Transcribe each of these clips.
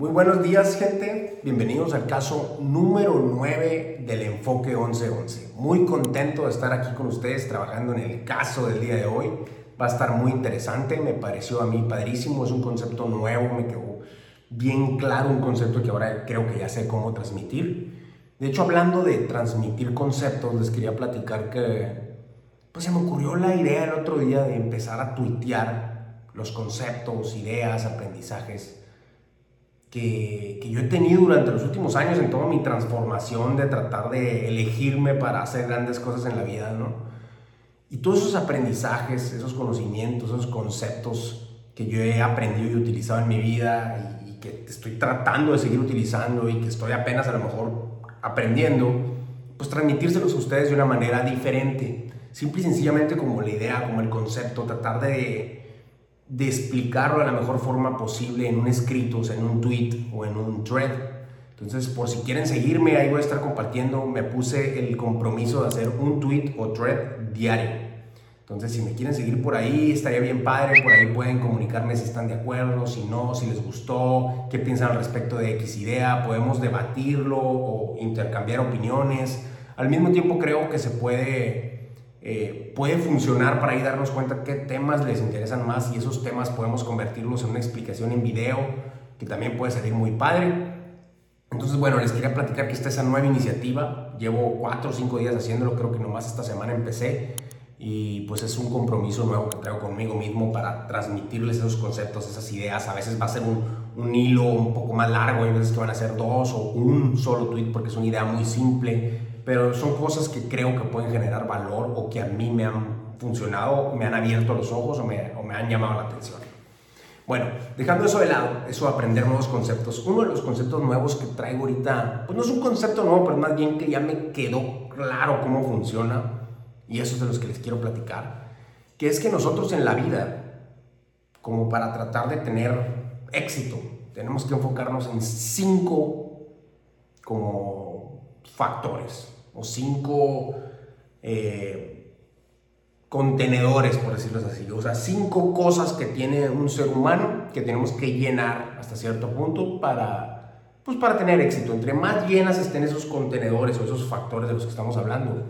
Muy buenos días gente, bienvenidos al caso número 9 del Enfoque 1111. Muy contento de estar aquí con ustedes trabajando en el caso del día de hoy. Va a estar muy interesante, me pareció a mí padrísimo, es un concepto nuevo, me quedó bien claro, un concepto que ahora creo que ya sé cómo transmitir. De hecho, hablando de transmitir conceptos, les quería platicar que pues se me ocurrió la idea el otro día de empezar a tuitear los conceptos, ideas, aprendizajes que, que, yo he tenido durante los últimos años en toda mi transformación de tratar de elegirme para hacer grandes cosas en la vida, ¿no? Y todos esos aprendizajes, esos conocimientos, esos conceptos que yo he aprendido y utilizado en mi vida y, que estoy tratando de seguir utilizando y que estoy apenas a lo mejor aprendiendo, pues transmitírselos a ustedes de una manera diferente. Simple y sencillamente como la idea, como el concepto, tratar de, explicarlo de la mejor forma posible en un escrito, o sea, en un tweet o en un thread. Entonces, por si quieren seguirme, ahí voy a estar compartiendo. Me puse el compromiso de hacer un tweet o thread diario. Entonces, si me quieren seguir por ahí, estaría bien padre. Por ahí pueden comunicarme si están de acuerdo, si no, si les gustó, qué piensan al respecto de X idea. Podemos debatirlo o intercambiar opiniones. Al mismo tiempo, creo que se puede, eh, puede funcionar para ahí darnos cuenta qué temas les interesan más y esos temas podemos convertirlos en una explicación en video que también puede salir muy padre. Entonces, bueno, les quería platicar que está esa nueva iniciativa. Llevo cuatro o cinco días haciéndolo, creo que nomás esta semana empecé. Y pues es un compromiso nuevo que traigo conmigo mismo para transmitirles esos conceptos, esas ideas. A veces va a ser un, un hilo un poco más largo, hay veces que van a ser dos o un solo tweet porque es una idea muy simple. Pero son cosas que creo que pueden generar valor o que a mí me han funcionado, me han abierto los ojos o me, han llamado la atención. Bueno, dejando eso de lado, eso de aprender nuevos conceptos, uno de los conceptos nuevos que traigo ahorita, pues no es un concepto nuevo, pero más bien que ya me quedó claro cómo funciona, y eso es de los que les quiero platicar, que es que nosotros en la vida, como para tratar de tener éxito, tenemos que enfocarnos en cinco como factores, o cinco... Eh, contenedores, por decirlo así. O sea, cinco cosas que tiene un ser humano que tenemos que llenar hasta cierto punto para, pues para tener éxito. Entre más llenas estén esos contenedores o esos factores de los que estamos hablando,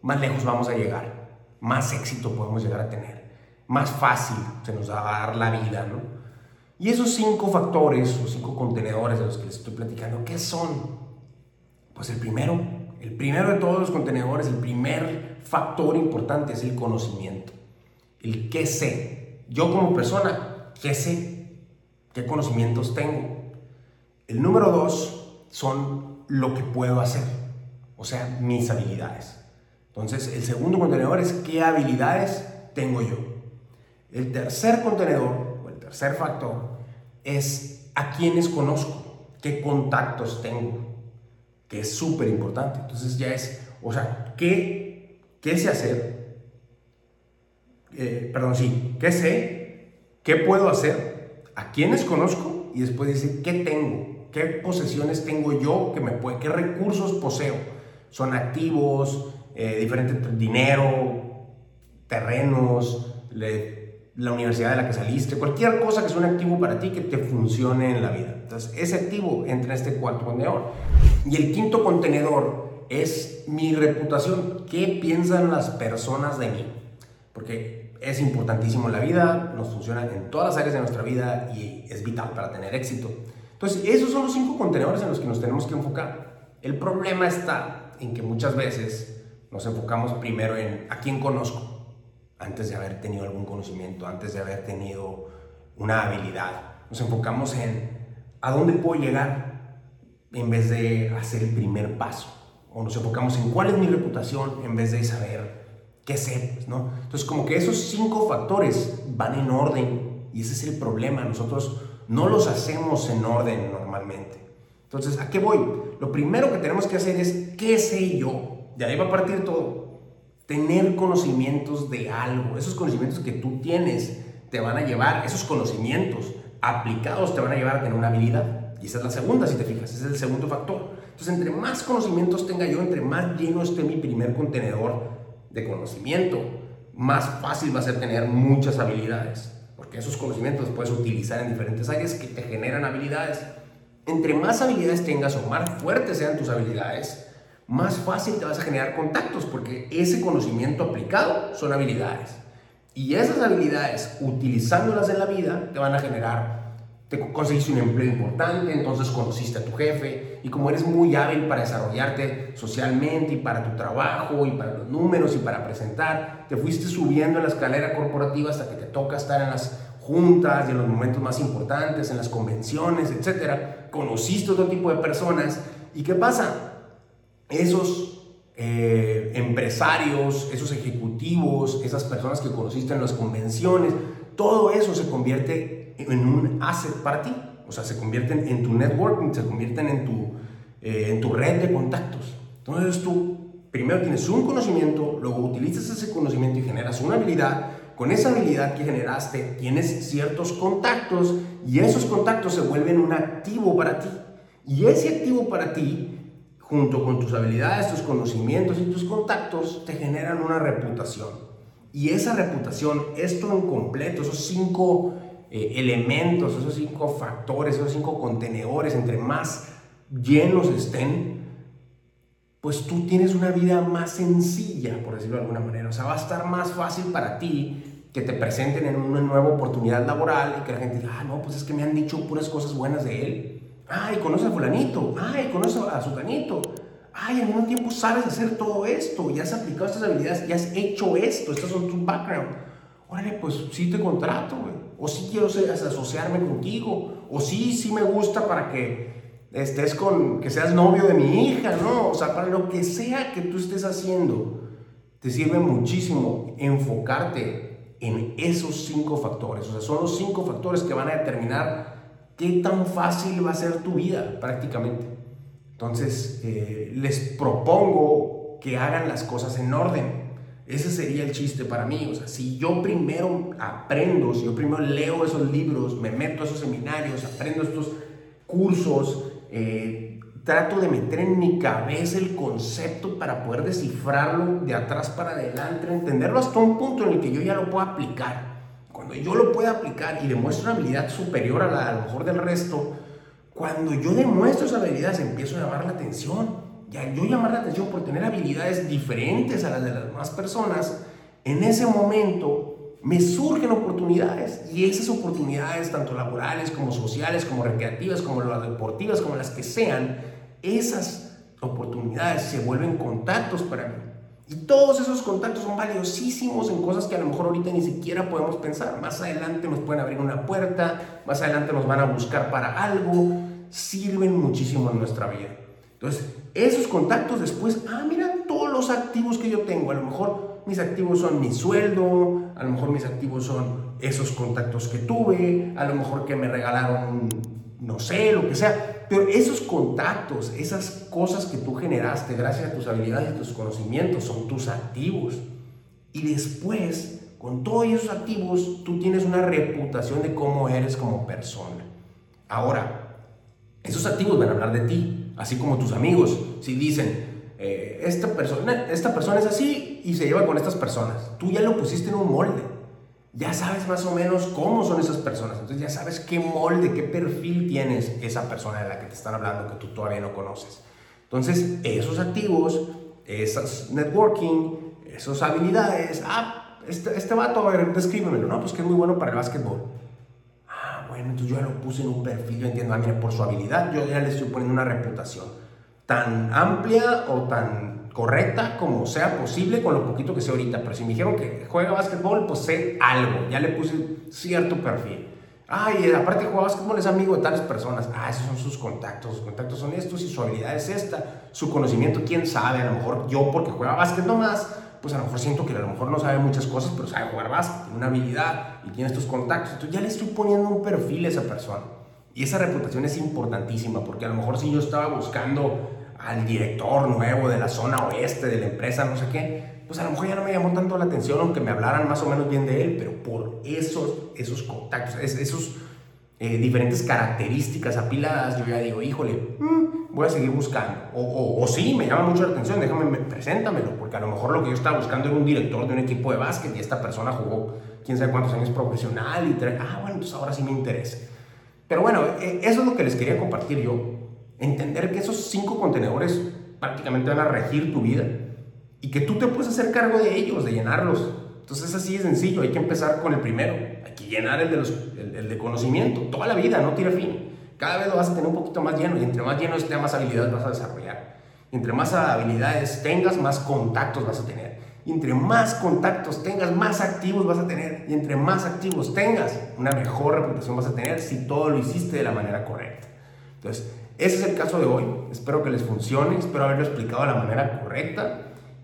más lejos vamos a llegar, más éxito podemos llegar a tener, más fácil se nos va a dar la vida, ¿no? Y esos cinco factores o cinco contenedores de los que les estoy platicando, ¿qué son? Pues el primero, el primero de todos los contenedores, el primer factor importante es el conocimiento. El qué sé. Yo como persona, ¿qué sé? ¿Qué conocimientos tengo? El número dos son lo que puedo hacer, o sea, mis habilidades. Entonces, el segundo contenedor es qué habilidades tengo yo. El tercer contenedor, o el tercer factor, es a quiénes conozco, qué contactos tengo, es súper importante. Entonces ya es, o sea, qué ¿Qué sé hacer? Eh, perdón, sí, ¿qué sé? ¿Qué puedo hacer? ¿A quiénes conozco? Y después dice, ¿qué tengo? ¿Qué posesiones tengo yo que me puede, qué recursos poseo? Son activos, eh, diferente dinero, terrenos, la universidad de la que saliste, cualquier cosa que sea un activo para ti que te funcione en la vida. Entonces, ese activo entra en este cuarto contenedor. Y el quinto contenedor es mi reputación. ¿Qué piensan las personas de mí? Porque es importantísimo en la vida, nos funciona en todas las áreas de nuestra vida y es vital para tener éxito. Entonces, esos son los cinco contenedores en los que nos tenemos que enfocar. El problema está en que muchas veces nos enfocamos primero en a quién conozco, antes de haber tenido algún conocimiento, antes de haber tenido una habilidad. Nos enfocamos en a dónde puedo llegar en vez de hacer el primer paso o nos enfocamos en cuál es mi reputación en vez de saber qué sé, pues, ¿no? Entonces, como que esos cinco factores van en orden y ese es el problema. Nosotros no los hacemos en orden normalmente. Entonces, ¿a qué voy? Lo primero que tenemos que hacer es, ¿qué sé yo? De ahí va a partir todo. Tener conocimientos de algo. Esos conocimientos que tú tienes te van a llevar, esos conocimientos aplicados te van a llevar a tener una habilidad. Y esa es la segunda, si te fijas, ese es el segundo factor. Entonces, entre más conocimientos tenga yo, entre más lleno esté mi primer contenedor de conocimiento, más fácil va a ser tener muchas habilidades, porque esos conocimientos los puedes utilizar en diferentes áreas que te generan habilidades. Entre más habilidades tengas o más fuertes sean tus habilidades, más fácil te vas a generar contactos, porque ese conocimiento aplicado son habilidades. Y esas habilidades, utilizándolas en la vida, te van a generar te conseguiste un empleo importante, entonces conociste a tu jefe y como eres muy hábil para desarrollarte socialmente y para tu trabajo y para los números y para presentar, te fuiste subiendo en la escalera corporativa hasta que te toca estar en las juntas y en los momentos más importantes, en las convenciones, etcétera. Conociste otro tipo de personas y ¿qué pasa? Esos eh, empresarios, esos ejecutivos, esas personas que conociste en las convenciones, todo eso se convierte en un asset para ti. O sea, se convierten en tu networking, se convierten en tu, eh, en tu red de contactos. Entonces tú primero tienes un conocimiento, luego utilizas ese conocimiento y generas una habilidad. Con esa habilidad que generaste tienes ciertos contactos y esos contactos se vuelven un activo para ti. Y ese activo para ti, junto con tus habilidades, tus conocimientos y tus contactos, te generan una reputación. Y esa reputación, esto en completo, esos cinco eh, elementos, esos cinco factores, esos cinco contenedores, entre más llenos estén, pues tú tienes una vida más sencilla, por decirlo de alguna manera. O sea, va a estar más fácil para ti que te presenten en una nueva oportunidad laboral y que la gente diga, ah, no, pues es que me han dicho puras cosas buenas de él. Ay, conoce a fulanito. Ay, conoce a sutanito. Ay, al mismo tiempo sabes hacer todo esto. Ya has aplicado estas habilidades, ya has hecho esto. Estos son tus background. Órale, pues sí te contrato, güey o si quiero asociarme contigo, o sí, sí me gusta para que estés con, que seas novio de mi hija, ¿no? O sea, para lo que sea que tú estés haciendo, te sirve muchísimo enfocarte en esos cinco factores. O sea, son los cinco factores que van a determinar qué tan fácil va a ser tu vida prácticamente. Entonces, eh, les propongo que hagan las cosas en orden. Ese sería el chiste para mí. O sea, si yo primero aprendo, si yo primero leo esos libros, me meto a esos seminarios, aprendo estos cursos, eh, trato de meter en mi cabeza el concepto para poder descifrarlo de atrás para adelante, entenderlo hasta un punto en el que yo ya lo pueda aplicar. Cuando yo lo pueda aplicar y demuestro una habilidad superior a la mejor del resto, cuando yo demuestro esa habilidad empiezo a llamar la atención ya yo llamar la atención por tener habilidades diferentes a las de las demás personas, en ese momento me surgen oportunidades y esas oportunidades, tanto laborales como sociales, como recreativas, como las deportivas, como las que sean, esas oportunidades se vuelven contactos para mí. Y todos esos contactos son valiosísimos en cosas que a lo mejor ahorita ni siquiera podemos pensar. Más adelante nos pueden abrir una puerta, más adelante nos van a buscar para algo, sirven muchísimo en nuestra vida. Entonces, esos contactos después, ah, mira todos los activos que yo tengo. A lo mejor mis activos son mi sueldo, a lo mejor mis activos son esos contactos que tuve, a lo mejor que me regalaron, no sé, lo que sea. Pero esos contactos, esas cosas que tú generaste gracias a tus habilidades y tus conocimientos son tus activos. Y después, con todos esos activos, tú tienes una reputación de cómo eres como persona. Ahora, esos activos van a hablar de ti, Así como tus amigos, si dicen, eh, esta, persona, esta persona es así y se lleva con estas personas, tú ya lo pusiste en un molde. Ya sabes más o menos cómo son esas personas. Entonces ya sabes qué molde, qué perfil tienes esa persona de la que te están hablando que tú todavía no conoces. Entonces, esos activos, esas networking, esas habilidades, ah, este, este vato, a ver, descríbemelo, ¿no? Pues que es muy bueno para el básquetbol bueno, entonces yo ya lo puse en un perfil, yo entiendo, ah, mira, por su habilidad, yo ya le estoy poniendo una reputación tan amplia o tan correcta como sea posible con lo poquito que sé ahorita. Pero si me dijeron que juega básquetbol, pues sé algo, ya le puse cierto perfil. Ay, aparte juega básquetbol, es amigo de tales personas. Ah, esos son sus contactos, sus contactos son estos y su habilidad es esta. Su conocimiento, quién sabe, a lo mejor yo porque juega básquet nomás, pues a lo mejor siento que a lo mejor no sabe muchas cosas, pero sabe jugar básquet, tiene una habilidad y tiene estos contactos. Entonces ya le estoy poniendo un perfil a esa persona. Y esa reputación es importantísima, porque a lo mejor si yo estaba buscando al director nuevo de la zona oeste de la empresa, no sé qué, pues a lo mejor ya no me llamó tanto la atención, aunque me hablaran más o menos bien de él, pero por esos, esos contactos, esos eh, diferentes características apiladas, yo ya digo, híjole, mm, voy a seguir buscando. O, o, sí, me llama mucho la atención, déjame, me, preséntamelo, porque a lo mejor lo que yo estaba buscando era un director de un equipo de básquet y esta persona jugó quién sabe cuántos años profesional y, ah, bueno, pues ahora sí me interesa. Pero bueno, e, eso es lo que les quería compartir yo. Entender que esos cinco contenedores prácticamente van a regir tu vida y que tú te puedes hacer cargo de ellos, de llenarlos. Entonces es así de sencillo, hay que empezar con el primero, hay que llenar el de, los, el, de conocimiento, toda la vida, no tiene fin. Cada vez lo vas a tener un poquito más lleno y entre más lleno esté, más habilidades vas a desarrollar. Entre más habilidades tengas, más contactos vas a tener. Y entre más contactos tengas, más activos vas a tener. Y entre más activos tengas, una mejor reputación vas a tener si todo lo hiciste de la manera correcta. Entonces, ese es el caso de hoy. Espero que les funcione, espero haberlo explicado de la manera correcta.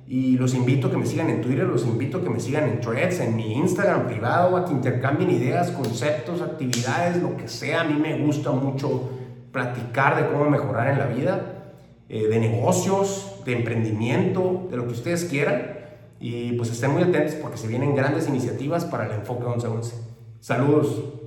Y los invito a que me sigan en Twitter, los invito a que me sigan en threads, en mi Instagram privado, a que intercambien ideas, conceptos, actividades, lo que sea. A mí me gusta mucho platicar de cómo mejorar en la vida, eh, de negocios, de emprendimiento, de lo que ustedes quieran. Y pues estén muy atentos porque se vienen grandes iniciativas para el enfoque 1111. Saludos.